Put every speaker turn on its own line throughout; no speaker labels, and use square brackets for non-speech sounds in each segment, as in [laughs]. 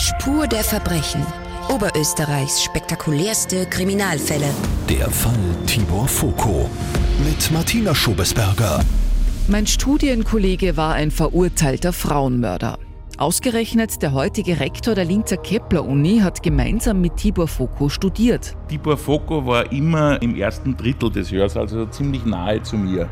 Spur der Verbrechen. Oberösterreichs spektakulärste Kriminalfälle.
Der Fall Tibor Foko mit Martina Schobesberger.
Mein Studienkollege war ein verurteilter Frauenmörder. Ausgerechnet der heutige Rektor der Linzer Kepler-Uni hat gemeinsam mit Tibor Foko studiert.
Tibor Foko war immer im ersten Drittel des Hörsaals, also ziemlich nahe zu mir.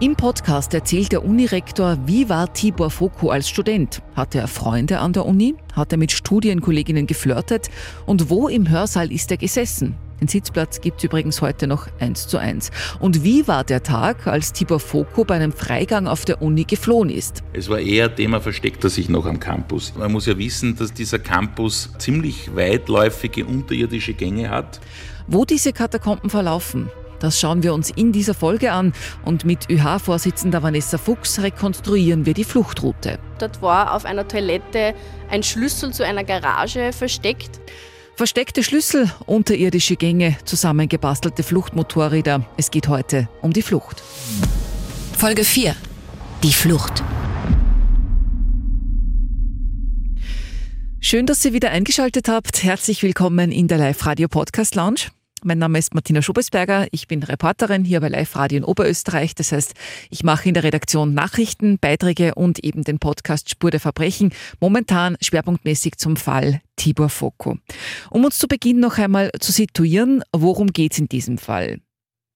Im Podcast erzählt der Unirektor, wie war Tibor Foko als Student? Hatte er Freunde an der Uni? Hat er mit Studienkolleginnen geflirtet? Und wo im Hörsaal ist er gesessen? Den Sitzplatz gibt es übrigens heute noch eins zu eins. Und wie war der Tag, als Tibor Foko bei einem Freigang auf der Uni geflohen ist?
Es war eher Thema, versteckt er sich noch am Campus. Man muss ja wissen, dass dieser Campus ziemlich weitläufige unterirdische Gänge hat.
Wo diese Katakomben verlaufen, das schauen wir uns in dieser Folge an und mit ÖH-Vorsitzender Vanessa Fuchs rekonstruieren wir die Fluchtroute.
Dort war auf einer Toilette ein Schlüssel zu einer Garage versteckt.
Versteckte Schlüssel, unterirdische Gänge, zusammengebastelte Fluchtmotorräder. Es geht heute um die Flucht.
Folge 4. Die Flucht.
Schön, dass ihr wieder eingeschaltet habt. Herzlich willkommen in der Live-Radio-Podcast Lounge. Mein Name ist Martina Schobesberger. Ich bin Reporterin hier bei Live Radio in Oberösterreich. Das heißt, ich mache in der Redaktion Nachrichten, Beiträge und eben den Podcast Spur der Verbrechen. Momentan schwerpunktmäßig zum Fall Tibor Foko. Um uns zu Beginn noch einmal zu situieren, worum geht es in diesem Fall?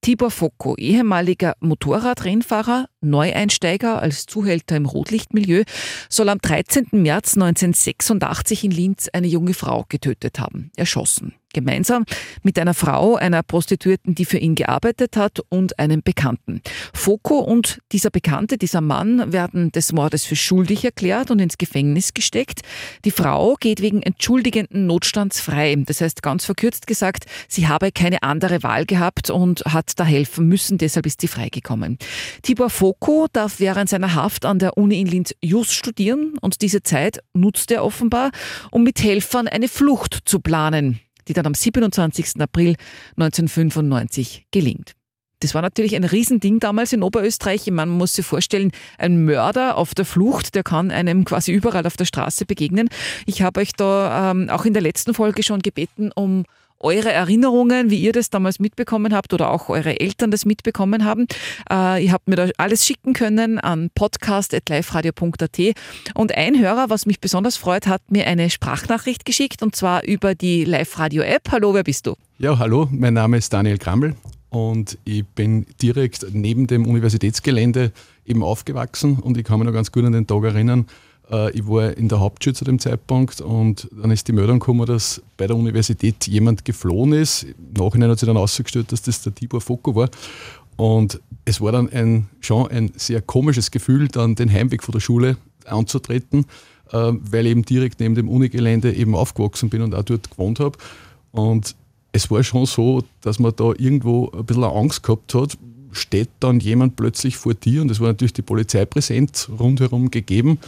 Tibor Foko, ehemaliger Motorradrennfahrer, Neueinsteiger als Zuhälter im Rotlichtmilieu, soll am 13. März 1986 in Linz eine junge Frau getötet haben, erschossen gemeinsam mit einer Frau, einer Prostituierten, die für ihn gearbeitet hat und einem Bekannten. Foko und dieser Bekannte, dieser Mann, werden des Mordes für schuldig erklärt und ins Gefängnis gesteckt. Die Frau geht wegen entschuldigenden Notstands frei. Das heißt, ganz verkürzt gesagt, sie habe keine andere Wahl gehabt und hat da helfen müssen, deshalb ist sie freigekommen. Tibor Foko darf während seiner Haft an der Uni in Linz Just studieren und diese Zeit nutzt er offenbar, um mit Helfern eine Flucht zu planen die dann am 27. April 1995 gelingt. Das war natürlich ein Riesending damals in Oberösterreich. Man muss sich vorstellen, ein Mörder auf der Flucht, der kann einem quasi überall auf der Straße begegnen. Ich habe euch da ähm, auch in der letzten Folge schon gebeten um eure Erinnerungen, wie ihr das damals mitbekommen habt oder auch eure Eltern das mitbekommen haben. Äh, ihr habt mir da alles schicken können an podcast.liferadio.at. Und ein Hörer, was mich besonders freut, hat mir eine Sprachnachricht geschickt und zwar über die Live-Radio-App. Hallo, wer bist du?
Ja, hallo, mein Name ist Daniel Krammel und ich bin direkt neben dem Universitätsgelände eben aufgewachsen und ich kann mich noch ganz gut an den Tag erinnern, äh, ich war in der Hauptschule zu dem Zeitpunkt und dann ist die Meldung gekommen, dass bei der Universität jemand geflohen ist. Im Nachhinein hat sich dann ausgestellt, dass das der Tibor Foko war. Und es war dann ein, schon ein sehr komisches Gefühl, dann den Heimweg von der Schule anzutreten, äh, weil ich eben direkt neben dem Unigelände eben aufgewachsen bin und auch dort gewohnt habe. Und es war schon so, dass man da irgendwo ein bisschen Angst gehabt hat, steht dann jemand plötzlich vor dir und es war natürlich die Polizei präsent rundherum gegeben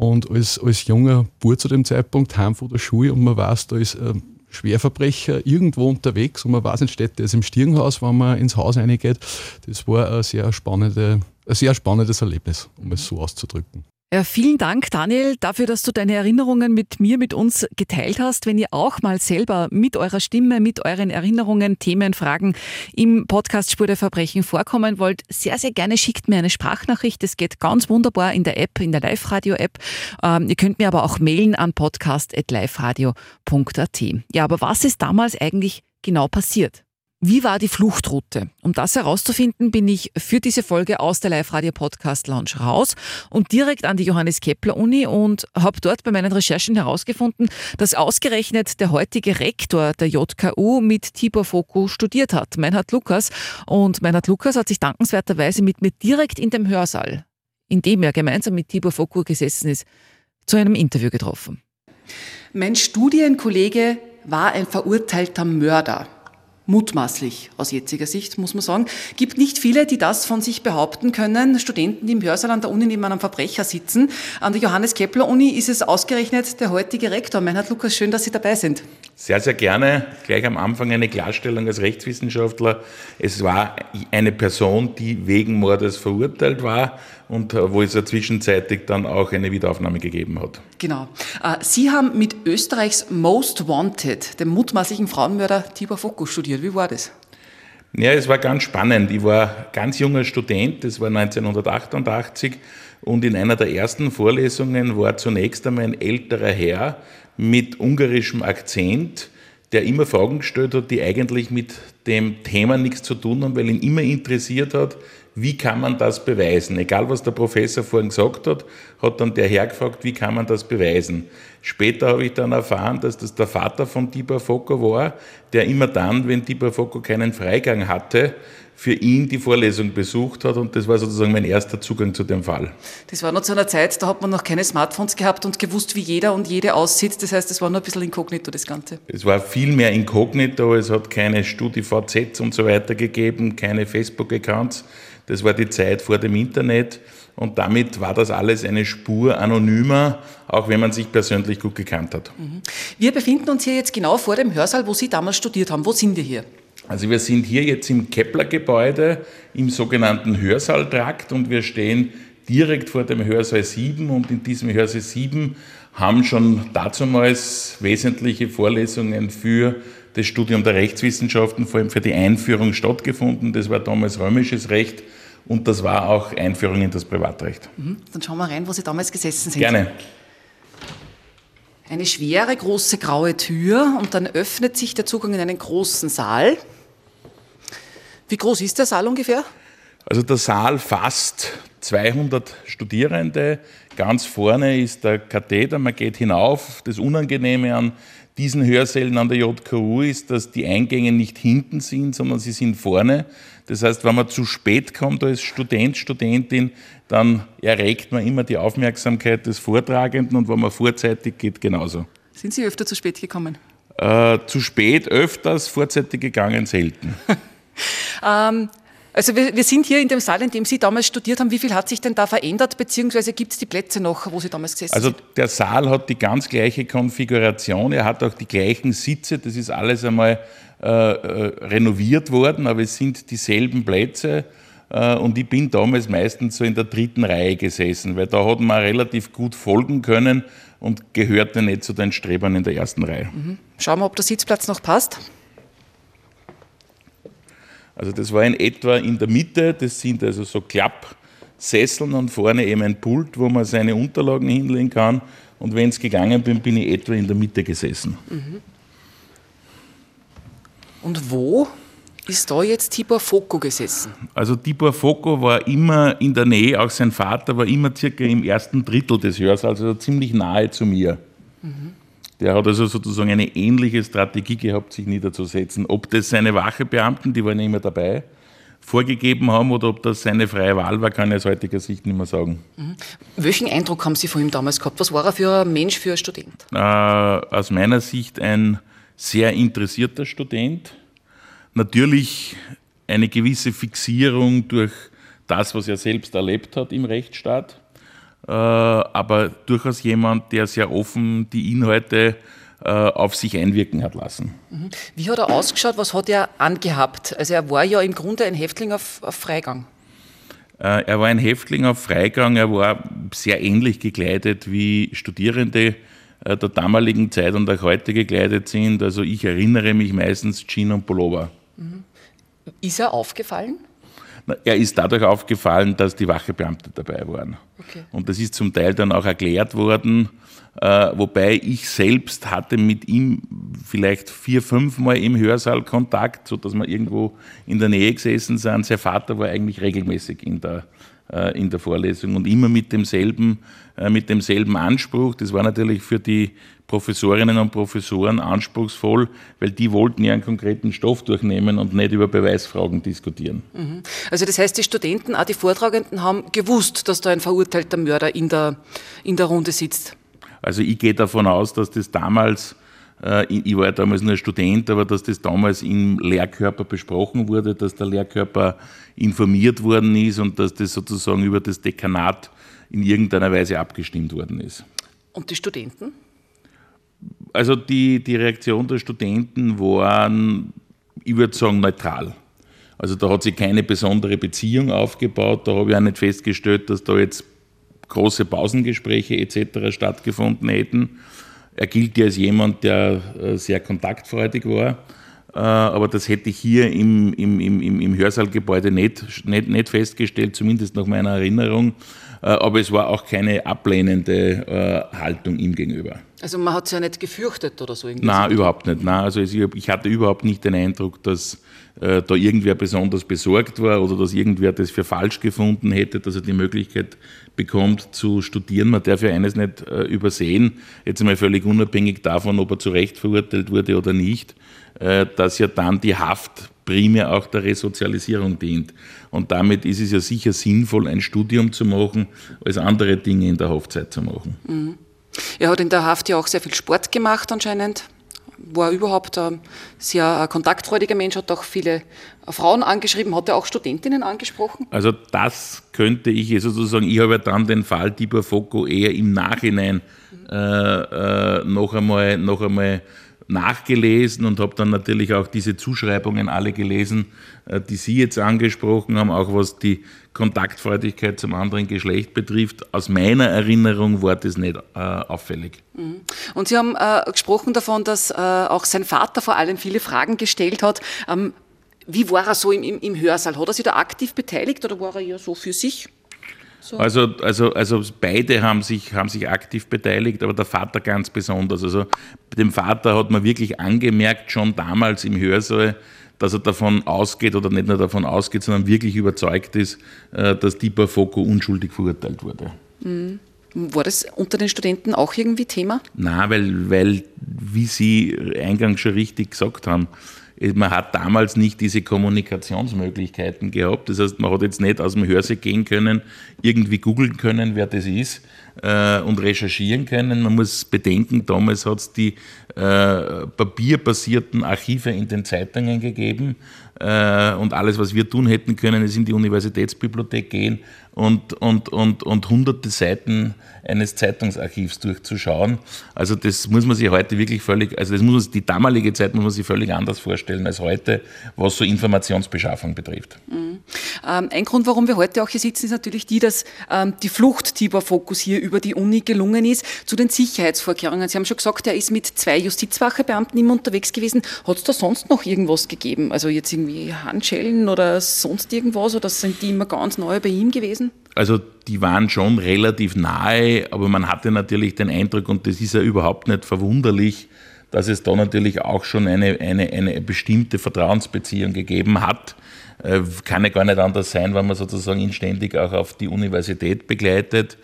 und als, als junger Bub zu dem Zeitpunkt heim von der Schule und man weiß, da ist ein Schwerverbrecher irgendwo unterwegs und man weiß nicht, steht der ist im Stirnhaus, wenn man ins Haus reingeht. Das war ein sehr, spannende, ein sehr spannendes Erlebnis, um es so auszudrücken.
Ja, vielen Dank, Daniel, dafür, dass du deine Erinnerungen mit mir, mit uns geteilt hast. Wenn ihr auch mal selber mit eurer Stimme, mit euren Erinnerungen, Themen, Fragen im Podcast Spur der Verbrechen vorkommen wollt, sehr, sehr gerne schickt mir eine Sprachnachricht. Das geht ganz wunderbar in der App, in der Live-Radio-App. Ähm, ihr könnt mir aber auch mailen an podcast.liveradio.at. Ja, aber was ist damals eigentlich genau passiert? Wie war die Fluchtroute? Um das herauszufinden, bin ich für diese Folge aus der Live-Radio-Podcast Lounge raus und direkt an die Johannes Kepler Uni und habe dort bei meinen Recherchen herausgefunden, dass ausgerechnet der heutige Rektor der JKU mit Tibor Foko studiert hat, Meinhard Lukas. Und Meinhard Lukas hat sich dankenswerterweise mit mir direkt in dem Hörsaal, in dem er gemeinsam mit Tibor Foko gesessen ist, zu einem Interview getroffen. Mein Studienkollege war ein verurteilter Mörder mutmaßlich aus jetziger Sicht, muss man sagen. Gibt nicht viele, die das von sich behaupten können. Studenten, die im Hörsaal an der Uni neben einem Verbrecher sitzen. An der Johannes Kepler Uni ist es ausgerechnet der heutige Rektor. Meinhard Lukas, schön, dass Sie dabei sind.
Sehr, sehr gerne. Gleich am Anfang eine Klarstellung als Rechtswissenschaftler. Es war eine Person, die wegen Mordes verurteilt war und äh, wo es ja zwischenzeitig dann auch eine Wiederaufnahme gegeben hat.
Genau. Äh, Sie haben mit Österreichs Most Wanted, dem mutmaßlichen Frauenmörder Tibor Foko, studiert. Wie war das?
Ja, es war ganz spannend. Ich war ganz junger Student, das war 1988, und in einer der ersten Vorlesungen war zunächst einmal ein älterer Herr mit ungarischem Akzent, der immer Fragen gestellt hat, die eigentlich mit dem Thema nichts zu tun haben, weil ihn immer interessiert hat, wie kann man das beweisen? Egal, was der Professor vorhin gesagt hat, hat dann der Herr gefragt, wie kann man das beweisen? Später habe ich dann erfahren, dass das der Vater von Tibor Foko war, der immer dann, wenn Tibor Foko keinen Freigang hatte, für ihn die Vorlesung besucht hat und das war sozusagen mein erster Zugang zu dem Fall.
Das war noch zu einer Zeit, da hat man noch keine Smartphones gehabt und gewusst, wie jeder und jede aussieht. Das heißt, es war nur ein bisschen inkognito, das Ganze.
Es war viel mehr inkognito, es hat keine StudiVZ und so weiter gegeben, keine Facebook-Accounts. Das war die Zeit vor dem Internet und damit war das alles eine Spur anonymer, auch wenn man sich persönlich gut gekannt hat.
Mhm. Wir befinden uns hier jetzt genau vor dem Hörsaal, wo Sie damals studiert haben. Wo sind wir hier?
Also wir sind hier jetzt im Kepler-Gebäude im sogenannten Hörsaaltrakt und wir stehen direkt vor dem Hörsaal 7 und in diesem Hörsaal 7 haben schon dazumals wesentliche Vorlesungen für das Studium der Rechtswissenschaften, vor allem für die Einführung stattgefunden. Das war damals römisches Recht und das war auch Einführung in das Privatrecht.
Mhm. Dann schauen wir rein, wo Sie damals gesessen sind.
Gerne.
Eine schwere, große graue Tür und dann öffnet sich der Zugang in einen großen Saal. Wie groß ist der Saal ungefähr?
Also der Saal fasst 200 Studierende. Ganz vorne ist der Katheder, man geht hinauf. Das Unangenehme an diesen Hörsälen an der JKU ist, dass die Eingänge nicht hinten sind, sondern sie sind vorne. Das heißt, wenn man zu spät kommt als Student, Studentin, dann erregt man immer die Aufmerksamkeit des Vortragenden und wenn man vorzeitig geht, genauso.
Sind Sie öfter zu spät gekommen?
Äh, zu spät öfters, vorzeitig gegangen selten. [laughs]
Ähm, also wir, wir, sind hier in dem Saal, in dem Sie damals studiert haben. Wie viel hat sich denn da verändert, beziehungsweise gibt es die Plätze noch, wo Sie damals gesessen
also
sind?
Also der Saal hat die ganz gleiche Konfiguration, er hat auch die gleichen Sitze, das ist alles einmal äh, äh, renoviert worden, aber es sind dieselben Plätze. Äh, und ich bin damals meistens so in der dritten Reihe gesessen, weil da hat man relativ gut folgen können und gehörte nicht zu den Strebern in der ersten Reihe. Mhm.
Schauen wir, ob der Sitzplatz noch passt.
Also das war in etwa in der Mitte, das sind also so Klappsesseln und vorne eben ein Pult, wo man seine Unterlagen hinlegen kann. Und wenn es gegangen bin, bin ich etwa in der Mitte gesessen. Mhm.
Und wo ist da jetzt Tibor Foko gesessen?
Also Tibor Foko war immer in der Nähe, auch sein Vater war immer circa im ersten Drittel des Hörsaals, also ziemlich nahe zu mir. Der hat also sozusagen eine ähnliche Strategie gehabt, sich niederzusetzen. Ob das seine Wachebeamten, die waren immer dabei, vorgegeben haben oder ob das seine freie Wahl war, kann ich aus heutiger Sicht nicht mehr sagen.
Mhm. Welchen Eindruck haben Sie von ihm damals gehabt? Was war er für ein Mensch, für ein Student?
Äh, aus meiner Sicht ein sehr interessierter Student. Natürlich eine gewisse Fixierung durch das, was er selbst erlebt hat im Rechtsstaat. Äh, aber durchaus jemand, der sehr offen die Inhalte äh, auf sich einwirken hat lassen.
Mhm. Wie hat er ausgeschaut? Was hat er angehabt? Also er war ja im Grunde ein Häftling auf, auf Freigang.
Äh, er war ein Häftling auf Freigang, er war sehr ähnlich gekleidet wie Studierende der damaligen Zeit und auch heute gekleidet sind. Also ich erinnere mich meistens Jean und Pullover. Mhm.
Ist er aufgefallen?
Er ist dadurch aufgefallen, dass die Wachebeamte dabei waren. Okay. Und das ist zum Teil dann auch erklärt worden, wobei ich selbst hatte mit ihm vielleicht vier, fünf Mal im Hörsaal Kontakt, sodass wir irgendwo in der Nähe gesessen sind. Sein Vater war eigentlich regelmäßig in der äh, in der Vorlesung und immer mit demselben, äh, mit demselben Anspruch. Das war natürlich für die Professorinnen und Professoren anspruchsvoll, weil die wollten ja einen konkreten Stoff durchnehmen und nicht über Beweisfragen diskutieren.
Mhm. Also das heißt, die Studenten, auch die Vortragenden, haben gewusst, dass da ein verurteilter Mörder in der, in der Runde sitzt.
Also ich gehe davon aus, dass das damals äh, ich war ja damals nur Student, aber dass das damals im Lehrkörper besprochen wurde, dass der Lehrkörper informiert worden ist und dass das sozusagen über das Dekanat in irgendeiner Weise abgestimmt worden ist.
Und die Studenten?
Also die, die Reaktion der Studenten waren, ich würde sagen, neutral. Also da hat sich keine besondere Beziehung aufgebaut. Da habe ich auch nicht festgestellt, dass da jetzt große Pausengespräche etc. stattgefunden hätten. Er gilt ja als jemand, der äh, sehr kontaktfreudig war. Äh, aber das hätte ich hier im, im, im, im Hörsaalgebäude nicht, nicht, nicht festgestellt, zumindest nach meiner Erinnerung. Äh, aber es war auch keine ablehnende Haltung ihm gegenüber.
Also man hat es ja nicht gefürchtet oder so
irgendwie? Nein, überhaupt nicht. Nein, also ich hatte überhaupt nicht den Eindruck, dass äh, da irgendwer besonders besorgt war oder dass irgendwer das für falsch gefunden hätte, dass er die Möglichkeit bekommt zu studieren. Man darf ja eines nicht äh, übersehen, jetzt einmal völlig unabhängig davon, ob er zu Recht verurteilt wurde oder nicht, äh, dass ja dann die Haft primär auch der Resozialisierung dient. Und damit ist es ja sicher sinnvoll, ein Studium zu machen, als andere Dinge in der Haftzeit zu machen.
Mhm. Er hat in der Haft ja auch sehr viel Sport gemacht anscheinend war überhaupt ein sehr kontaktfreudiger Mensch, hat auch viele Frauen angeschrieben, hat er auch Studentinnen angesprochen?
Also das könnte ich sozusagen, ich habe ja dann den Fall Tibor Foko eher im Nachhinein äh, äh, noch einmal, noch einmal nachgelesen und habe dann natürlich auch diese Zuschreibungen alle gelesen, äh, die Sie jetzt angesprochen haben, auch was die Kontaktfreudigkeit zum anderen Geschlecht betrifft. Aus meiner Erinnerung war das nicht äh, auffällig.
Mhm. Und Sie haben äh, gesprochen davon, dass äh, auch sein Vater vor allem viele Fragen gestellt hat. Ähm, wie war er so im, im, im Hörsaal? Hat er sich da aktiv beteiligt oder war er ja so für sich?
So. Also, also, also beide haben sich, haben sich aktiv beteiligt, aber der Vater ganz besonders. Also dem Vater hat man wirklich angemerkt, schon damals im Hörsaal, dass er davon ausgeht oder nicht nur davon ausgeht, sondern wirklich überzeugt ist, äh, dass Dipa Foko unschuldig verurteilt wurde.
Mhm. War das unter den Studenten auch irgendwie Thema?
Nein, weil, weil, wie Sie eingangs schon richtig gesagt haben, man hat damals nicht diese Kommunikationsmöglichkeiten gehabt. Das heißt, man hat jetzt nicht aus dem Hörsaal gehen können, irgendwie googeln können, wer das ist äh, und recherchieren können. Man muss bedenken, damals hat es die äh, papierbasierten Archive in den Zeitungen gegeben äh, und alles, was wir tun hätten können, ist in die Universitätsbibliothek gehen und, und, und, und hunderte Seiten eines Zeitungsarchivs durchzuschauen. Also das muss man sich heute wirklich völlig, also das muss man, die damalige Zeit muss man sich völlig anders vorstellen als heute, was so Informationsbeschaffung betrifft.
Mhm. Ähm, ein Grund, warum wir heute auch hier sitzen, ist natürlich die, dass ähm, die Flucht Tibor Fokus hier über die Uni gelungen ist. Zu den Sicherheitsvorkehrungen. Sie haben schon gesagt, er ist mit zwei Justizwachebeamten immer unterwegs gewesen. Hat es da sonst noch irgendwas gegeben? Also jetzt irgendwie Handschellen oder sonst irgendwas? Oder sind die immer ganz neu bei ihm gewesen?
Also die waren schon relativ nahe, aber man hatte natürlich den Eindruck, und das ist ja überhaupt nicht verwunderlich, dass es da natürlich auch schon eine, eine, eine bestimmte Vertrauensbeziehung gegeben hat. Äh, kann ja gar nicht anders sein, wenn man sozusagen ihn ständig auch auf die Universität begleitet.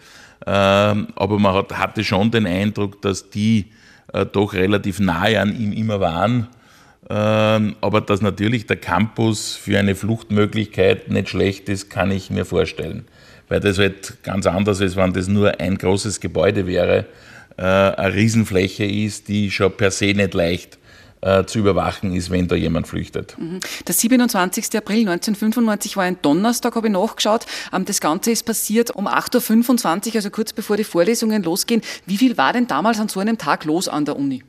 Ähm, aber man hat, hatte schon den Eindruck, dass die äh, doch relativ nahe an ihm immer waren. Ähm, aber dass natürlich der Campus für eine Fluchtmöglichkeit nicht schlecht ist, kann ich mir vorstellen weil das halt ganz anders ist, wenn das nur ein großes Gebäude wäre, äh, eine Riesenfläche ist, die schon per se nicht leicht äh, zu überwachen ist, wenn da jemand flüchtet. Mhm.
Der 27. April 1995 war ein Donnerstag, habe ich nachgeschaut. Ähm, das Ganze ist passiert um 8.25 Uhr, also kurz bevor die Vorlesungen losgehen. Wie viel war denn damals an so einem Tag los an der Uni?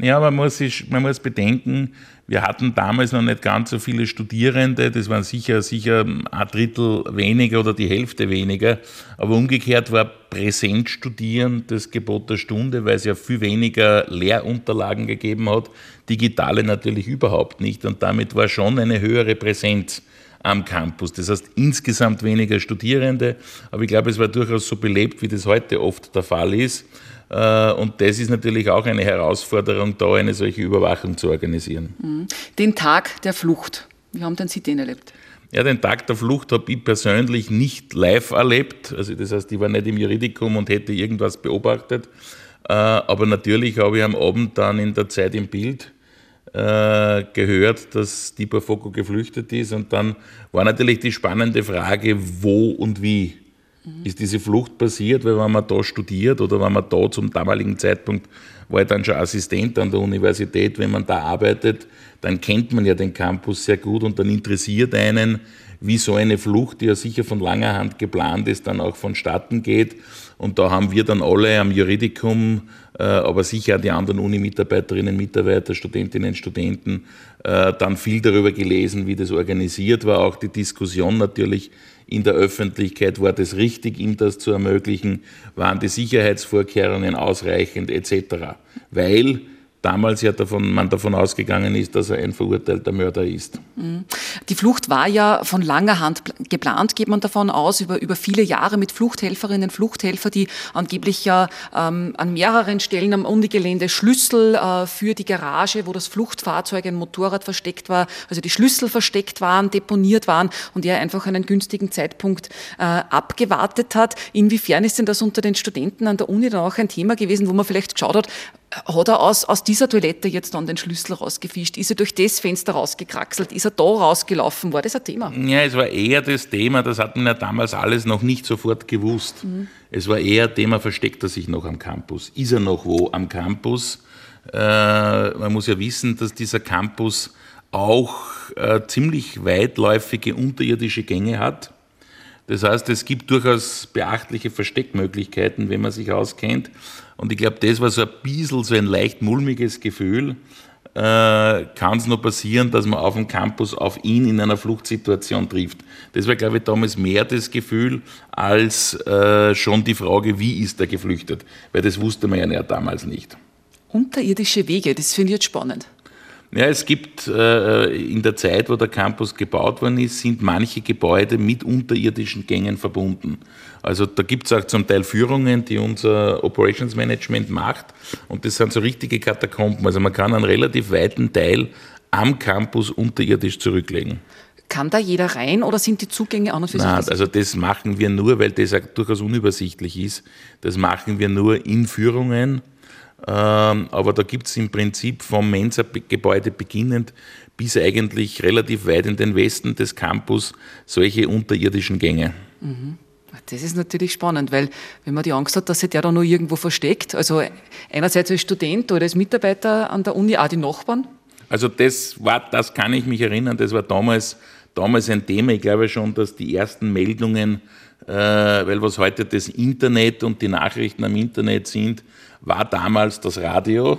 Ja, man muss, sich, man muss bedenken, wir hatten damals noch nicht ganz so viele Studierende, das waren sicher, sicher ein Drittel weniger oder die Hälfte weniger. Aber umgekehrt war präsent studieren das Gebot der Stunde, weil es ja viel weniger Lehrunterlagen gegeben hat, digitale natürlich überhaupt nicht. Und damit war schon eine höhere Präsenz am Campus. Das heißt insgesamt weniger Studierende, aber ich glaube, es war durchaus so belebt, wie das heute oft der Fall ist. Äh, und das ist natürlich auch eine Herausforderung, da eine solche Überwachung zu organisieren.
Mhm. Den Tag der Flucht, wie haben denn Sie den erlebt?
Ja, den Tag der Flucht habe ich persönlich nicht live erlebt. Also das heißt, ich war nicht im Juridikum und hätte irgendwas beobachtet. Äh, aber natürlich habe ich am Abend dann in der Zeit im Bild äh, gehört, dass Dipa Foko geflüchtet ist. Und dann war natürlich die spannende Frage, wo und wie ist diese Flucht passiert, weil wenn man da studiert oder wenn man da zum damaligen Zeitpunkt war ich dann schon Assistent an der Universität, wenn man da arbeitet, dann kennt man ja den Campus sehr gut und dann interessiert einen, wie so eine Flucht, die ja sicher von langer Hand geplant ist, dann auch vonstatten geht. Und da haben wir dann alle am Juridikum, äh, aber sicher die anderen Uni-Mitarbeiterinnen, Mitarbeiter, Studentinnen, Studenten, äh, dann viel darüber gelesen, wie das organisiert war. Auch die Diskussion natürlich in der Öffentlichkeit, war das richtig, ihm das zu ermöglichen, waren die Sicherheitsvorkehrungen ausreichend etc. Weil damals ja davon, man davon ausgegangen ist, dass er ein verurteilter Mörder ist.
Mhm. Die Flucht war ja von langer Hand geplant, geht man davon aus, über, über viele Jahre mit Fluchthelferinnen, Fluchthelfer, die angeblich ja ähm, an mehreren Stellen am Unigelände Schlüssel äh, für die Garage, wo das Fluchtfahrzeug, ein Motorrad versteckt war, also die Schlüssel versteckt waren, deponiert waren und er einfach einen günstigen Zeitpunkt äh, abgewartet hat. Inwiefern ist denn das unter den Studenten an der Uni dann auch ein Thema gewesen, wo man vielleicht geschaut hat, hat er aus, aus dieser Toilette jetzt dann den Schlüssel rausgefischt? Ist er durch das Fenster rausgekraxelt? Ist er da rausgelaufen? War das ein Thema?
Ja, es war eher das Thema, das hat man ja damals alles noch nicht sofort gewusst. Mhm. Es war eher Thema, versteckt er sich noch am Campus? Ist er noch wo am Campus? Äh, man muss ja wissen, dass dieser Campus auch äh, ziemlich weitläufige unterirdische Gänge hat. Das heißt, es gibt durchaus beachtliche Versteckmöglichkeiten, wenn man sich auskennt. Und ich glaube, das war so ein bisschen so ein leicht mulmiges Gefühl. Äh, Kann es nur passieren, dass man auf dem Campus auf ihn in einer Fluchtsituation trifft. Das war, glaube ich, damals mehr das Gefühl als äh, schon die Frage, wie ist er geflüchtet? Weil das wusste man ja damals nicht.
Unterirdische Wege, das finde ich jetzt spannend.
Ja, es gibt äh, in der Zeit, wo der Campus gebaut worden ist, sind manche Gebäude mit unterirdischen Gängen verbunden. Also da gibt es auch zum Teil Führungen, die unser Operations Management macht und das sind so richtige Katakomben. Also man kann einen relativ weiten Teil am Campus unterirdisch zurücklegen.
Kann da jeder rein oder sind die Zugänge an und
für sich? Nein, also das machen wir nur, weil das auch durchaus unübersichtlich ist. Das machen wir nur in Führungen aber da gibt es im Prinzip vom Mensa-Gebäude beginnend bis eigentlich relativ weit in den Westen des Campus solche unterirdischen Gänge.
Mhm. Das ist natürlich spannend, weil wenn man die Angst hat, dass sich der da noch irgendwo versteckt, also einerseits als Student oder als Mitarbeiter an der Uni, auch die Nachbarn?
Also das war, das kann ich mich erinnern, das war damals, damals ein Thema. Ich glaube schon, dass die ersten Meldungen, äh, weil was heute das Internet und die Nachrichten am Internet sind, war damals das Radio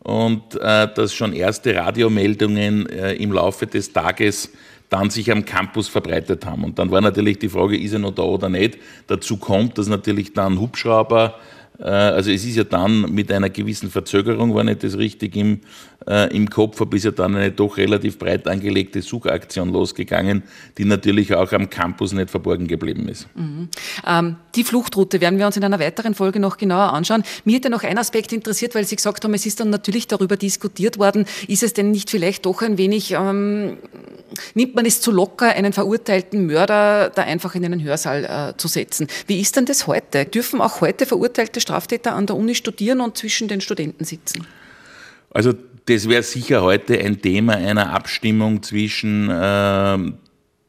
und äh, dass schon erste Radiomeldungen äh, im Laufe des Tages dann sich am Campus verbreitet haben. Und dann war natürlich die Frage, ist er noch da oder nicht. Dazu kommt, dass natürlich dann Hubschrauber also es ist ja dann mit einer gewissen Verzögerung, wenn ich das richtig im, äh, im Kopf habe, ist ja dann eine doch relativ breit angelegte Suchaktion losgegangen, die natürlich auch am Campus nicht verborgen geblieben ist.
Mhm. Ähm, die Fluchtroute werden wir uns in einer weiteren Folge noch genauer anschauen. Mir hätte noch ein Aspekt interessiert, weil Sie gesagt haben, es ist dann natürlich darüber diskutiert worden, ist es denn nicht vielleicht doch ein wenig, ähm, nimmt man es zu locker, einen verurteilten Mörder da einfach in einen Hörsaal äh, zu setzen? Wie ist denn das heute? Dürfen auch heute verurteilte Straftäter an der Uni studieren und zwischen den Studenten sitzen?
Also das wäre sicher heute ein Thema einer Abstimmung zwischen äh,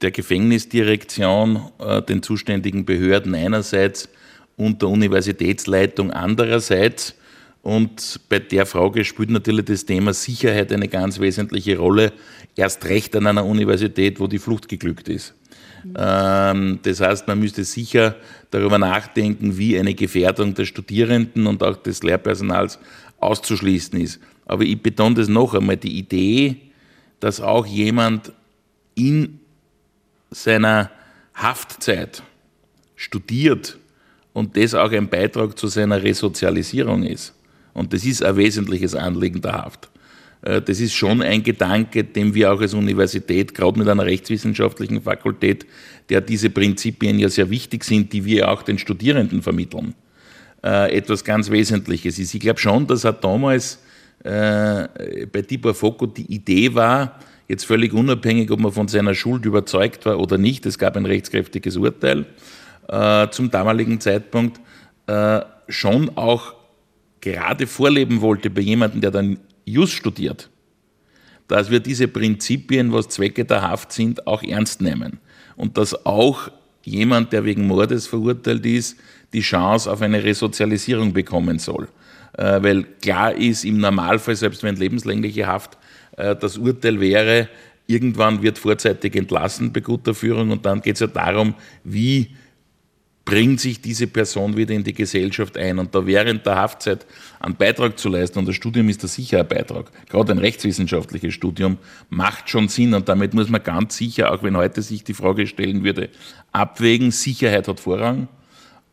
der Gefängnisdirektion, äh, den zuständigen Behörden einerseits und der Universitätsleitung andererseits. Und bei der Frage spielt natürlich das Thema Sicherheit eine ganz wesentliche Rolle, erst recht an einer Universität, wo die Flucht geglückt ist. Ähm, das heißt, man müsste sicher darüber nachdenken, wie eine Gefährdung der Studierenden und auch des Lehrpersonals auszuschließen ist. Aber ich betone das noch einmal, die Idee, dass auch jemand in seiner Haftzeit studiert und das auch ein Beitrag zu seiner Resozialisierung ist. Und das ist ein wesentliches Anliegen der Haft. Äh, das ist schon ein Gedanke, dem wir auch als Universität, gerade mit einer rechtswissenschaftlichen Fakultät, der diese Prinzipien ja sehr wichtig sind, die wir auch den Studierenden vermitteln, äh, etwas ganz Wesentliches ist. Ich glaube schon, dass er damals äh, bei Tibor Foko die Idee war, jetzt völlig unabhängig, ob man von seiner Schuld überzeugt war oder nicht, es gab ein rechtskräftiges Urteil zum damaligen Zeitpunkt, schon auch gerade vorleben wollte bei jemandem, der dann Just studiert, dass wir diese Prinzipien, was Zwecke der Haft sind, auch ernst nehmen. Und dass auch jemand, der wegen Mordes verurteilt ist, die Chance auf eine Resozialisierung bekommen soll. Äh, weil klar ist, im Normalfall, selbst wenn lebenslängliche Haft äh, das Urteil wäre, irgendwann wird vorzeitig entlassen bei guter Führung und dann geht es ja darum, wie bringt sich diese Person wieder in die Gesellschaft ein und da während der Haftzeit einen Beitrag zu leisten, und das Studium ist da sicher ein Beitrag, gerade ein rechtswissenschaftliches Studium, macht schon Sinn und damit muss man ganz sicher, auch wenn heute sich die Frage stellen würde, abwägen, Sicherheit hat Vorrang,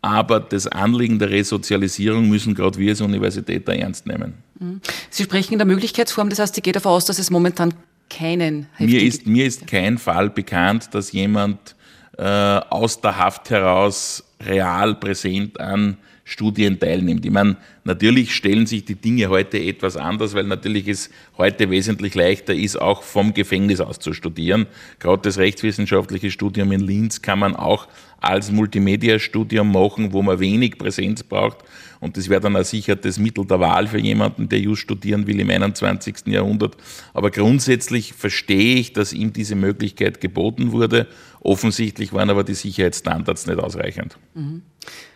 aber das Anliegen der Resozialisierung müssen gerade wir als Universität da ernst nehmen.
Mhm. Sie sprechen in der Möglichkeitsform, das heißt, ich gehe davon aus, dass es momentan keinen
mir ist, mir ist kein Fall bekannt, dass jemand aus der Haft heraus real präsent an Studien teilnimmt. Ich meine, natürlich stellen sich die Dinge heute etwas anders, weil natürlich es heute wesentlich leichter ist, auch vom Gefängnis aus zu studieren. Gerade das rechtswissenschaftliche Studium in Linz kann man auch als Multimedia-Studium machen, wo man wenig Präsenz braucht. Und das wäre dann auch sicher das Mittel der Wahl für jemanden, der just studieren will im 21. Jahrhundert. Aber grundsätzlich verstehe ich, dass ihm diese Möglichkeit geboten wurde. Offensichtlich waren aber die Sicherheitsstandards nicht ausreichend.
Mhm.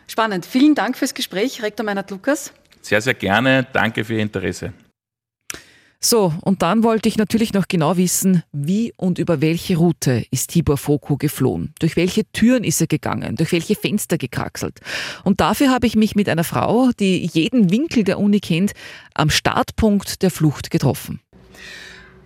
Spannend. Vielen Dank fürs Gespräch, Rektor Meinert Lukas.
Sehr, sehr gerne. Danke für Ihr Interesse.
So, und dann wollte ich natürlich noch genau wissen, wie und über welche Route ist Tibor Foko geflohen? Durch welche Türen ist er gegangen? Durch welche Fenster gekraxelt? Und dafür habe ich mich mit einer Frau, die jeden Winkel der Uni kennt, am Startpunkt der Flucht getroffen.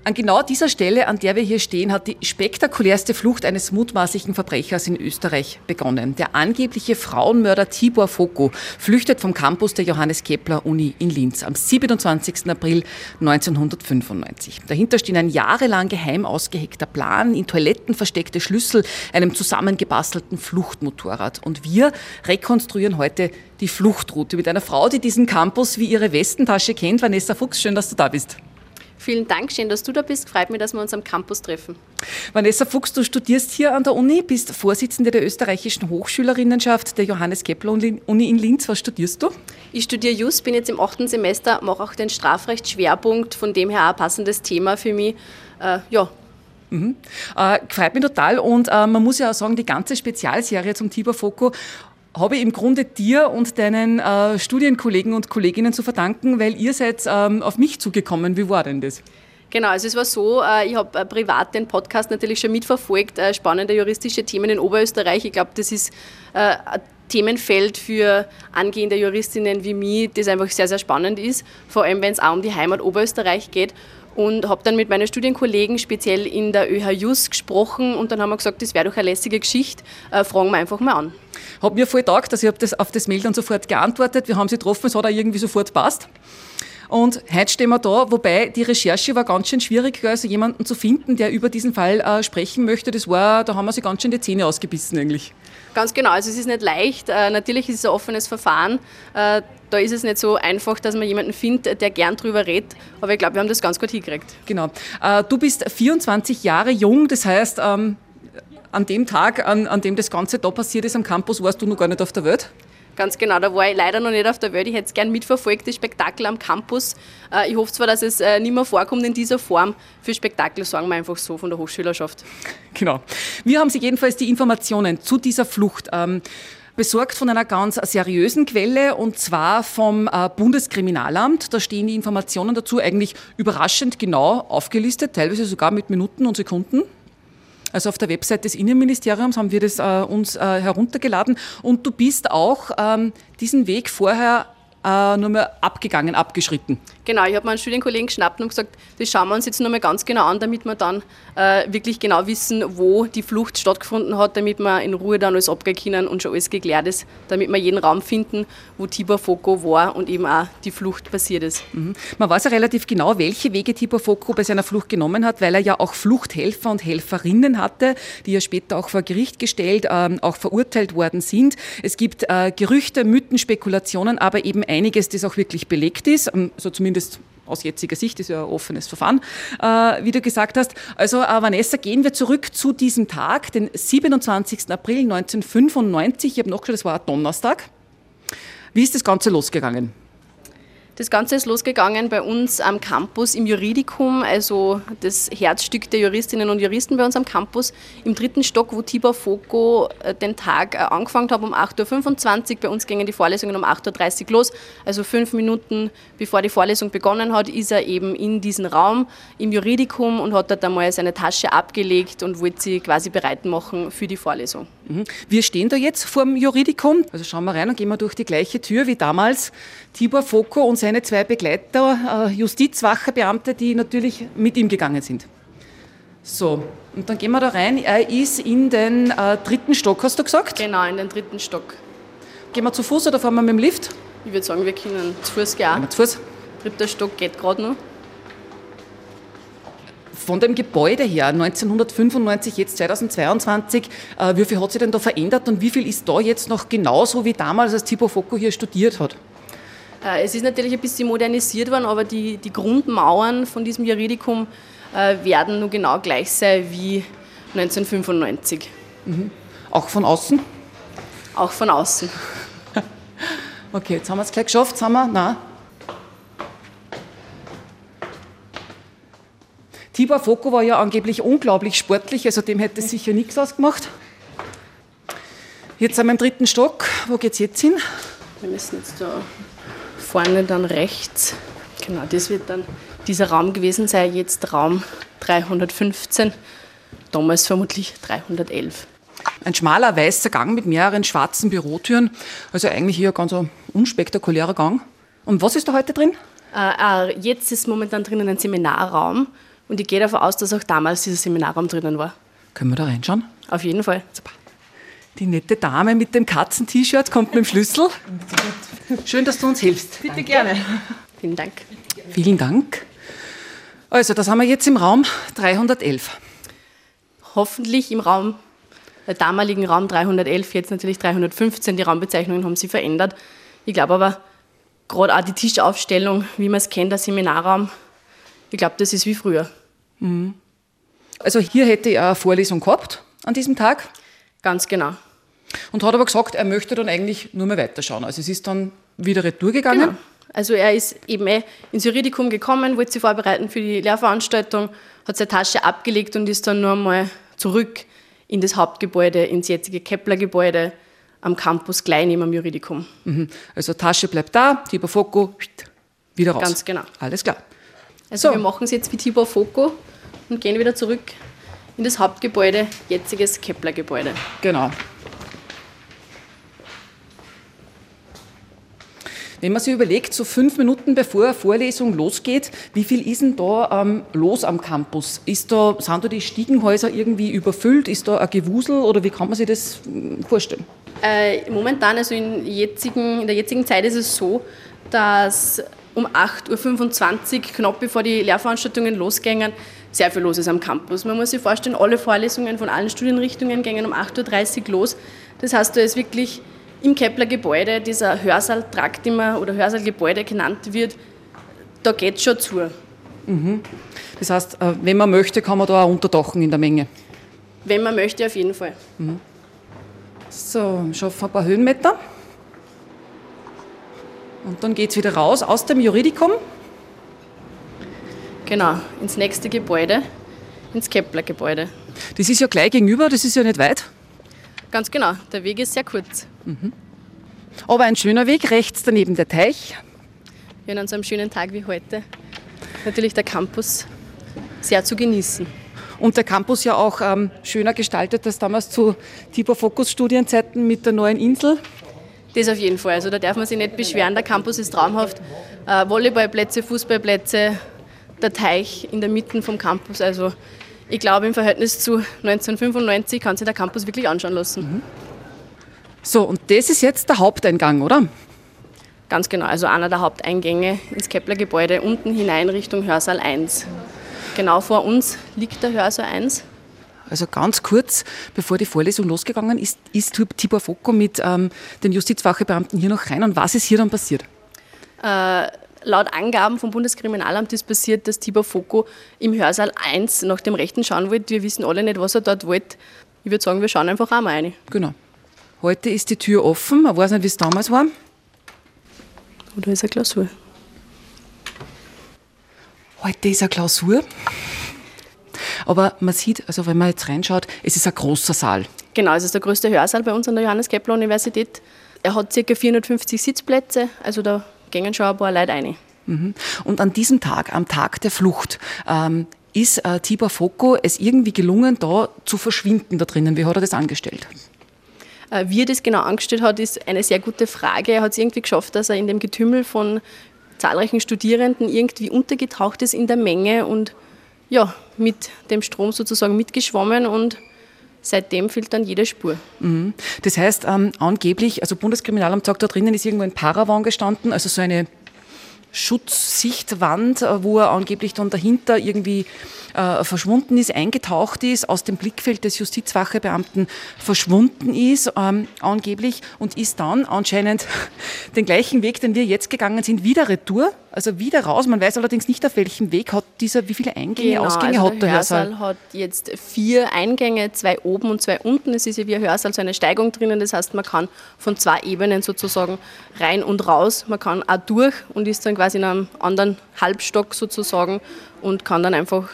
An genau dieser Stelle, an der wir hier stehen, hat die spektakulärste Flucht eines mutmaßlichen Verbrechers in Österreich begonnen. Der angebliche Frauenmörder Tibor Foko flüchtet vom Campus der Johannes Kepler Uni in Linz am 27. April 1995. Dahinter stehen ein jahrelang geheim ausgeheckter Plan, in Toiletten versteckte Schlüssel, einem zusammengebastelten Fluchtmotorrad. Und wir rekonstruieren heute die Fluchtroute mit einer Frau, die diesen Campus wie ihre Westentasche kennt. Vanessa Fuchs, schön, dass du da bist.
Vielen Dank, schön, dass du da bist. Freut mich, dass wir uns am Campus treffen.
Vanessa Fuchs, du studierst hier an der Uni, bist Vorsitzende der österreichischen Hochschülerinnenschaft der Johannes Kepler Uni in Linz. Was studierst du?
Ich studiere Just, bin jetzt im achten Semester, mache auch den Strafrechtsschwerpunkt, von dem her auch ein passendes Thema für mich. Äh, ja,
Mhm. Äh, freut mich total und äh, man muss ja auch sagen, die ganze Spezialserie zum Tibor Foko habe ich im Grunde dir und deinen äh, Studienkollegen und Kolleginnen zu verdanken, weil ihr seid ähm, auf mich zugekommen. Wie war denn das?
Genau, also es war so, äh, ich habe äh, privat den Podcast natürlich schon mitverfolgt, äh, spannende juristische Themen in Oberösterreich. Ich glaube, das ist ein Themenfeld für angehende Juristinnen wie mich, das einfach sehr, sehr spannend ist, vor allem wenn es auch um die Heimat Oberösterreich geht und habe dann mit meinen Studienkollegen speziell in der ÖHJUS gesprochen und dann haben wir gesagt, das wäre doch eine lässige Geschichte, äh, fragen wir einfach mal an.
Hat mir voll taugt, dass ich habe das auf das Mail dann sofort geantwortet. Wir haben sie getroffen, es hat auch irgendwie sofort passt. Und heute stehen wir da, wobei die Recherche war ganz schön schwierig, also jemanden zu finden, der über diesen Fall äh, sprechen möchte. Das war, da haben wir sich ganz schön die Zähne ausgebissen eigentlich.
Ganz genau, also es ist nicht leicht. Äh, natürlich ist es ein offenes Verfahren. Äh, da ist es nicht so einfach, dass man jemanden findet, der gern drüber redet. Aber ich glaube, wir haben das ganz gut hingekriegt.
Genau. Äh, du bist 24 Jahre jung, das heißt, ähm, an dem Tag, an, an dem das Ganze da passiert ist am Campus, warst du noch gar nicht auf der Welt?
Ganz genau, da war ich leider noch nicht auf der Welt. Ich hätte es gern mitverfolgt, das Spektakel am Campus. Äh, ich hoffe zwar, dass es nicht mehr vorkommt in dieser Form. Für Spektakel sagen wir einfach so von der Hochschülerschaft.
Genau. Wir haben Sie jedenfalls die Informationen zu dieser Flucht ähm, besorgt von einer ganz seriösen Quelle und zwar vom äh, Bundeskriminalamt. Da stehen die Informationen dazu eigentlich überraschend genau aufgelistet, teilweise sogar mit Minuten und Sekunden. Also auf der Website des Innenministeriums haben wir das äh, uns äh, heruntergeladen und du bist auch ähm, diesen Weg vorher äh, nur mal abgegangen, abgeschritten.
Genau, ich habe meinen Studienkollegen geschnappt und gesagt, das schauen wir uns jetzt nur mal ganz genau an, damit wir dann äh, wirklich genau wissen, wo die Flucht stattgefunden hat, damit wir in Ruhe dann alles abgehen können und schon alles geklärt ist, damit wir jeden Raum finden, wo Tibor Foko war und eben auch die Flucht passiert ist.
Mhm. Man weiß ja relativ genau, welche Wege Tibor Foko bei seiner Flucht genommen hat, weil er ja auch Fluchthelfer und Helferinnen hatte, die ja später auch vor Gericht gestellt, ähm, auch verurteilt worden sind. Es gibt äh, Gerüchte, Mythen, Spekulationen, aber eben einiges, das auch wirklich belegt ist, ähm, so zumindest zumindest aus jetziger Sicht, ist ja ein offenes Verfahren, äh, wie du gesagt hast. Also äh, Vanessa, gehen wir zurück zu diesem Tag, den 27. April 1995. Ich habe noch das war ein Donnerstag. Wie ist das Ganze losgegangen?
Das Ganze ist losgegangen bei uns am Campus im Juridikum, also das Herzstück der Juristinnen und Juristen bei uns am Campus, im dritten Stock, wo Tibor Foko äh, den Tag äh, angefangen hat um 8.25 Uhr. Bei uns gingen die Vorlesungen um 8.30 Uhr los. Also fünf Minuten bevor die Vorlesung begonnen hat, ist er eben in diesen Raum im Juridikum und hat dort einmal seine Tasche abgelegt und wollte sie quasi bereit machen für die Vorlesung.
Wir stehen da jetzt vor dem Juridikum. Also schauen wir rein und gehen wir durch die gleiche Tür wie damals. Tibor Foko und seine zwei Begleiter, äh, Justizwachebeamte, die natürlich mit ihm gegangen sind. So, und dann gehen wir da rein. Er ist in den äh, dritten Stock, hast du gesagt?
Genau, in den dritten Stock.
Gehen wir zu Fuß oder fahren wir mit dem Lift?
Ich würde sagen, wir können zu Fuß gehen.
Gehen wir zu Fuß.
Dritter Stock geht gerade noch.
Von dem Gebäude her, 1995, jetzt 2022, äh, wie viel hat sich denn da verändert und wie viel ist da jetzt noch genauso wie damals, als Tibor Foko hier studiert hat?
Äh, es ist natürlich ein bisschen modernisiert worden, aber die, die Grundmauern von diesem Juridikum äh, werden nur genau gleich sein wie 1995.
Auch von außen?
Auch von außen. [laughs]
Okay, jetzt haben wir es gleich geschafft. Sind wir? Nein. Tibor Foko war ja angeblich unglaublich sportlich, also dem hätte es sicher nichts ausgemacht. Jetzt sind wir im dritten Stock. Wo geht's jetzt hin?
Wir müssen jetzt da vorne dann rechts. Genau, das wird dann dieser Raum gewesen sein, jetzt Raum 315, damals vermutlich 311.
Ein schmaler weißer Gang mit mehreren schwarzen Bürotüren. Also eigentlich hier ein ganz ein unspektakulärer Gang. Und was ist da heute drin?
Äh, äh, jetzt ist momentan drinnen ein Seminarraum und ich gehe davon aus, dass auch damals dieser Seminarraum drinnen war.
Können wir da reinschauen?
Auf jeden Fall.
Super. Die nette Dame mit dem Katzen-T-Shirt kommt mit dem Schlüssel. Schön, dass du uns hilfst.
Bitte gerne. Vielen Dank.
Vielen Dank. Also, das haben wir jetzt im Raum 311.
Hoffentlich im Raum, der damaligen Raum 311, jetzt natürlich 315. Die Raumbezeichnungen haben sich verändert. Ich glaube aber, gerade auch die Tischaufstellung, wie man es kennt, der Seminarraum, ich glaube, das ist wie früher.
Also hier hätte er eine Vorlesung gehabt an diesem Tag
Ganz genau.
und hat aber gesagt, er möchte dann eigentlich nur mehr weiterschauen. Also es ist dann wieder retour gegangen.
Genau. Also er ist eben eh ins Juridikum gekommen, wollte sich vorbereiten für die Lehrveranstaltung, hat seine Tasche abgelegt und ist dann nur einmal zurück in das Hauptgebäude, ins jetzige Kepler-Gebäude am Campus neben dem Juridikum.
Mhm. Also Tasche bleibt da, Tibor Foko wieder raus.
Ganz genau.
Alles klar.
Also
So.
wir machen es jetzt wie Tibor Foko und gehen wieder zurück in das Hauptgebäude, jetziges Kepler-Gebäude.
Genau. Wenn man sich überlegt, so fünf Minuten bevor eine Vorlesung losgeht, wie viel ist denn da ähm, los am Campus? Ist da, sind da die Stiegenhäuser irgendwie überfüllt? Ist da ein Gewusel oder wie kann man sich das mm, vorstellen?
Äh, momentan, also in, jetzigen, in der jetzigen Zeit ist es so, dass um 8.25 Uhr, knapp bevor die Lehrveranstaltungen losgingen, sehr viel los ist am Campus. Man muss sich vorstellen, alle Vorlesungen von allen Studienrichtungen gingen um 8.30 Uhr los. Das heißt, da ist wirklich im Kepler-Gebäude dieser Hörsaal-Trakt immer oder Hörsaalgebäude genannt wird, da geht es schon zu.
Das heißt, äh, wenn man möchte, kann man da auch untertauchen in der Menge.
Wenn man möchte, auf jeden Fall.
So, schaffen ein paar Höhenmeter. Und dann geht es wieder raus aus dem Juridikum.
Genau, ins nächste Gebäude, ins Kepler-Gebäude.
Das ist ja gleich gegenüber, das ist ja nicht weit.
Ganz genau, der Weg ist sehr kurz.
Aber ein schöner Weg, rechts daneben der Teich.
Hier an so einem schönen Tag wie heute natürlich der Campus sehr zu genießen.
Und der Campus ja auch ähm, schöner gestaltet als damals zu Tibor Fokus Studienzeiten mit der neuen Insel.
Das auf jeden Fall. Also da darf man sich nicht beschweren. Der Campus ist traumhaft. Äh, Volleyballplätze, Fußballplätze, der Teich in der Mitte vom Campus. Also ich glaube, im Verhältnis zu 1995 kann sich der Campus wirklich anschauen lassen.
So, und das ist jetzt der Haupteingang, oder?
Ganz genau. Also einer der Haupteingänge ins Kepler-Gebäude, unten hinein Richtung Hörsaal 1. Genau vor uns liegt der Hörsaal 1.
Also ganz kurz, bevor die Vorlesung losgegangen ist, ist Tibor Foko mit ähm, den Justizwachebeamten hier noch rein. Und was ist hier dann passiert?
Laut Angaben vom Bundeskriminalamt ist passiert, dass Tibor Foko im Hörsaal 1 nach dem Rechten schauen wollte. Wir wissen alle nicht, was er dort wollte. Ich würde sagen, wir schauen einfach auch mal rein.
Genau. Heute ist die Tür offen. Man weiß nicht, wie es damals war.
Oder ist eine Klausur?
Heute ist eine Klausur. Aber man sieht, also wenn man jetzt reinschaut, es ist ein großer Saal.
Genau, es ist der größte Hörsaal bei uns an der Johannes Kepler Universität. Er hat ca. 450 Sitzplätze, also da gehen schon ein paar Leute rein.
Und an diesem Tag, am Tag der Flucht, ähm, ist äh, Tibor Foko es irgendwie gelungen, da zu verschwinden da drinnen. Wie hat er das angestellt?
Äh, wie er das genau angestellt hat, ist eine sehr gute Frage. Er hat es irgendwie geschafft, dass er in dem Getümmel von zahlreichen Studierenden irgendwie untergetaucht ist in der Menge und ja, mit dem Strom sozusagen mitgeschwommen und seitdem fehlt dann jede Spur.
Mhm. Das heißt, ähm, angeblich, also Bundeskriminalamt sagt, da drinnen ist irgendwo ein Paravan gestanden, also so eine Schutzsichtwand, äh, wo er angeblich dann dahinter irgendwie äh, verschwunden ist, eingetaucht ist, aus dem Blickfeld des Justizwachebeamten verschwunden ist, ähm, angeblich, und ist dann anscheinend [laughs] den gleichen Weg, den wir jetzt gegangen sind, wieder retour, also wieder raus. Man weiß allerdings nicht, auf welchem Weg hat dieser, wie viele Eingänge,
genau,
Ausgänge
also
hat der, Hörsaal?
Hörsaal hat jetzt vier Eingänge, zwei oben und zwei unten. Es ist ja wie ein Hörsaal so eine Steigung drinnen, das heißt, man kann von zwei Ebenen sozusagen rein und raus. Man kann auch durch und ist dann quasi in einem anderen Halbstock sozusagen und kann dann einfach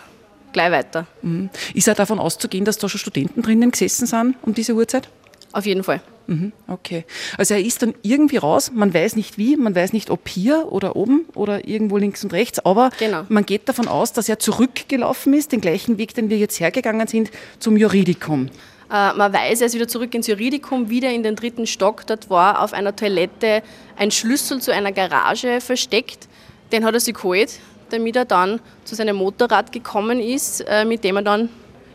gleich weiter.
Mhm. Ist er davon auszugehen, dass da schon Studenten drinnen gesessen sind um diese Uhrzeit?
Auf jeden Fall.
Mhm, okay. Also er ist dann irgendwie raus, man weiß nicht wie, man weiß nicht ob hier oder oben oder irgendwo links und rechts, aber
genau.
man geht davon aus, dass er zurückgelaufen ist, den gleichen Weg, den wir jetzt hergegangen sind, zum Juridikum.
Äh, man weiß, er ist wieder zurück ins Juridikum, wieder in den dritten Stock. Dort war auf einer Toilette ein Schlüssel zu einer Garage versteckt. Den hat er sich geholt damit er dann zu seinem Motorrad gekommen ist, äh, mit dem er dann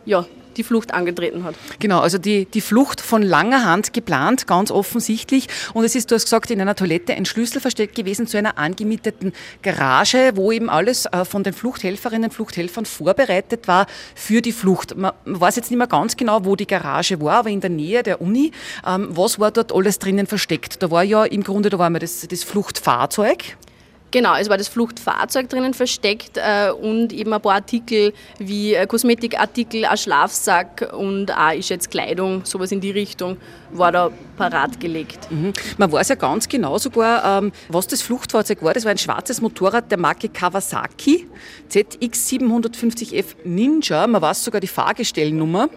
ja, die Flucht angetreten hat.
Genau, also die, die Flucht von langer Hand geplant, ganz offensichtlich. Und es ist, du hast gesagt, in einer Toilette ein Schlüssel versteckt gewesen zu einer angemieteten Garage, wo eben alles äh, von den Fluchthelferinnen und Fluchthelfern vorbereitet war für die Flucht. Man weiß jetzt nicht mehr ganz genau, wo die Garage war, aber in der Nähe der Uni. Ähm, was war dort alles drinnen versteckt? Da war ja im Grunde, da war mal das, das Fluchtfahrzeug.
Genau, es war das Fluchtfahrzeug drinnen versteckt äh, und eben ein paar Artikel wie äh, Kosmetikartikel, ein Schlafsack und auch ist jetzt Kleidung, sowas in die Richtung, war da parat gelegt.
Mhm. Man weiß ja ganz genau sogar, ähm, was das Fluchtfahrzeug war. Das war ein schwarzes Motorrad der Marke Kawasaki, ZX750F Ninja. Man weiß sogar die Fahrgestellnummer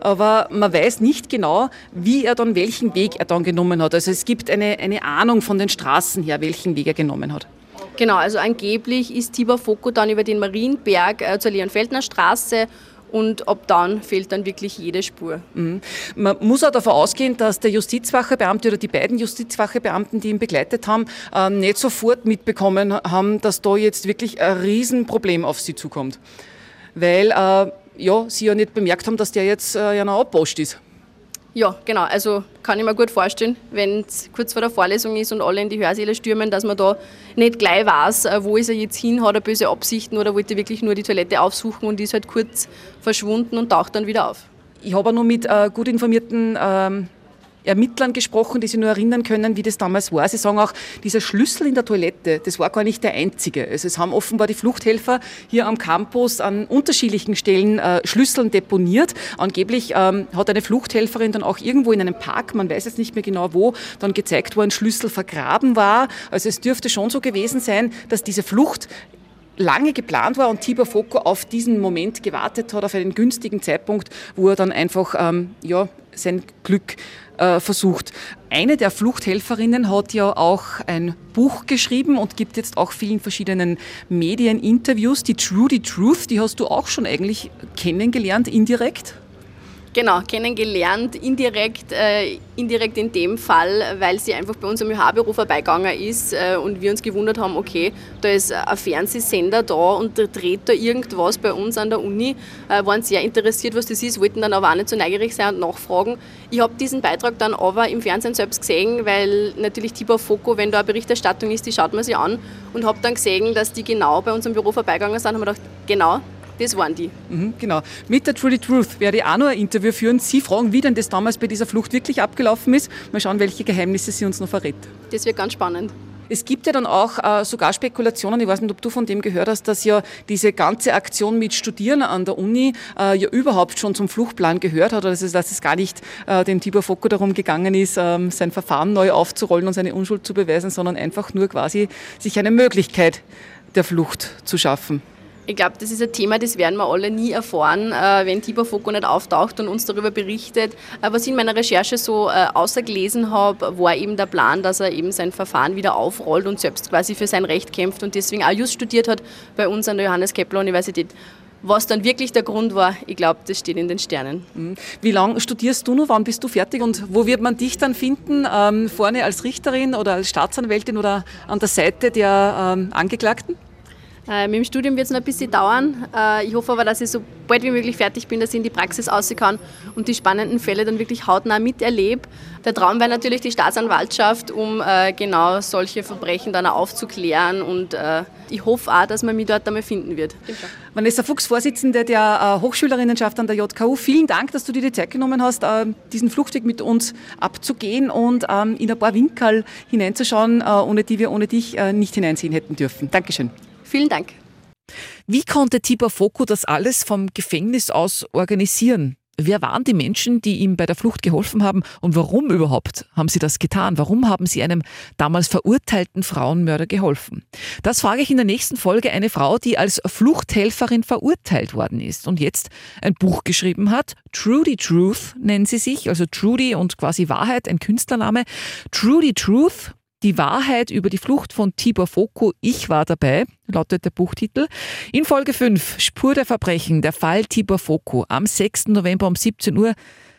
aber man weiß nicht genau, wie er dann welchen Weg er dann genommen hat. Also es gibt eine, eine Ahnung von den Straßen her, welchen Weg er genommen hat.
Genau, also angeblich ist Tibor Foko dann über den Marienberg äh, zur Leonfeldner Straße und ab dann fehlt dann wirklich jede Spur.
Mhm. Man muss auch davon ausgehen, dass der Justizwachebeamte oder die beiden Justizwachebeamten, die ihn begleitet haben, äh, nicht sofort mitbekommen haben, dass da jetzt wirklich ein Riesenproblem auf sie zukommt. Weil äh, ja, sie ja nicht bemerkt haben, dass der jetzt äh, ja noch abposcht ist.
Ja, genau. Also kann ich mir gut vorstellen, wenn es kurz vor der Vorlesung ist und alle in die Hörsäle stürmen, dass man da nicht gleich weiß, äh, wo ist er jetzt hin, hat er böse Absichten oder wollte wirklich nur die Toilette aufsuchen und ist halt kurz verschwunden und taucht dann wieder auf.
Ich habe nur mit äh, gut informierten ähm, Ermittlern gesprochen, die sich nur erinnern können, wie das damals war. Sie sagen auch, dieser Schlüssel in der Toilette, das war gar nicht der einzige. Also es haben offenbar die Fluchthelfer hier am Campus an unterschiedlichen Stellen äh, Schlüsseln deponiert. Angeblich ähm, hat eine Fluchthelferin dann auch irgendwo in einem Park, man weiß jetzt nicht mehr genau wo, dann gezeigt, wo ein Schlüssel vergraben war. Also es dürfte schon so gewesen sein, dass diese Flucht lange geplant war und Tibor Foko auf diesen Moment gewartet hat, auf einen günstigen Zeitpunkt, wo er dann einfach ähm, ja, sein Glück äh, versucht. Eine der Fluchthelferinnen hat ja auch ein Buch geschrieben und gibt jetzt auch vielen verschiedenen Medien Interviews. Die Trudy Truth, die hast du auch schon eigentlich kennengelernt, indirekt?
Genau, kennengelernt, indirekt, äh, indirekt in dem Fall, weil sie einfach bei uns am ÖH-Büro vorbeigegangen ist äh, und wir uns gewundert haben, okay, da ist ein Fernsehsender da und dreht da irgendwas bei uns an der Uni, äh, waren sehr interessiert, was das ist, wollten dann aber auch nicht so neugierig sein und nachfragen. Ich habe diesen Beitrag dann aber im Fernsehen selbst gesehen, weil natürlich Tibor Foko, wenn da eine Berichterstattung ist, die schaut man sich an und habe dann gesehen, dass die genau bei uns am Büro vorbeigegangen sind, haben wir gedacht, genau, das waren die.
Mhm, genau. Mit der Trudy Truth werde ich auch noch ein Interview führen. Sie fragen, wie denn das damals bei dieser Flucht wirklich abgelaufen ist. Mal schauen, welche Geheimnisse sie uns noch verrät.
Das wird ganz spannend.
Es gibt ja dann auch äh, sogar Spekulationen, ich weiß nicht, ob du von dem gehört hast, dass ja diese ganze Aktion mit Studieren an der Uni äh, ja überhaupt schon zum Fluchtplan gehört hat, also dass es gar nicht äh, dem Tibor Foko darum gegangen ist, ähm, sein Verfahren neu aufzurollen und seine Unschuld zu beweisen, sondern einfach nur quasi sich eine Möglichkeit der Flucht zu schaffen.
Ich glaube, das ist ein Thema, das werden wir alle nie erfahren, äh, wenn Tibor Foko nicht auftaucht und uns darüber berichtet. Äh, was ich in meiner Recherche so äh, außergelesen habe, war eben der Plan, dass er eben sein Verfahren wieder aufrollt und selbst quasi für sein Recht kämpft und deswegen auch just studiert hat bei uns an der Johannes Kepler Universität was dann wirklich der Grund war, ich glaube, das steht in den Sternen.
Mhm. Wie lange studierst du noch? Wann bist du fertig und wo wird man dich dann finden? Ähm, vorne als Richterin oder als Staatsanwältin oder an der Seite der ähm, Angeklagten?
Äh, mit dem Studium wird es noch ein bisschen dauern. Äh, ich hoffe aber, dass ich so bald wie möglich fertig bin, dass ich in die Praxis raus kann und die spannenden Fälle dann wirklich hautnah miterlebe. Der Traum wäre natürlich die Staatsanwaltschaft, um äh, genau solche Verbrechen dann auch aufzuklären und äh, ich hoffe auch, dass man mich dort einmal finden wird.
Vanessa Fuchs, Vorsitzende der äh, Hochschülerinnenschaft an der JKU, vielen Dank, dass du dir die Zeit genommen hast, äh, diesen Fluchtweg mit uns abzugehen und ähm, in ein paar Winkel hineinzuschauen, ohne die wir ohne dich nicht hineinsehen hätten dürfen. Dankeschön.
Vielen Dank.
Wie konnte Tibor Foko das alles vom Gefängnis aus organisieren? Wer waren die Menschen, die ihm bei der Flucht geholfen haben und warum überhaupt haben sie das getan? Warum haben sie einem damals verurteilten Frauenmörder geholfen? Das frage ich in der nächsten Folge eine Frau, die als Fluchthelferin verurteilt worden ist und jetzt ein Buch geschrieben hat. Trudy Truth nennen sie sich, also Trudy und quasi Wahrheit, ein Künstlername. Trudy Truth die Wahrheit über die Flucht von Tibor Foko, ich war dabei, lautet der Buchtitel. In Folge 5, Spur der Verbrechen, der Fall Tibor Foko. Am 6. November um 17 Uhr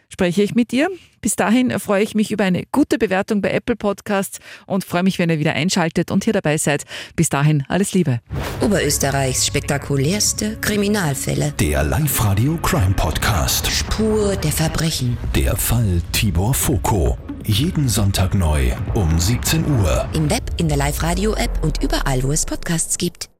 spreche ich mit dir. Bis dahin freue ich mich über eine gute Bewertung bei Apple Podcasts und freue mich, wenn ihr wieder einschaltet und hier dabei seid. Bis dahin, alles Liebe.
Oberösterreichs spektakulärste Kriminalfälle.
Der Live-Radio Crime Podcast.
Spur der Verbrechen.
Der Fall Tibor Foko. Jeden Sonntag neu um 17 Uhr.
Im Web, in der Live-Radio-App und überall, wo es Podcasts gibt.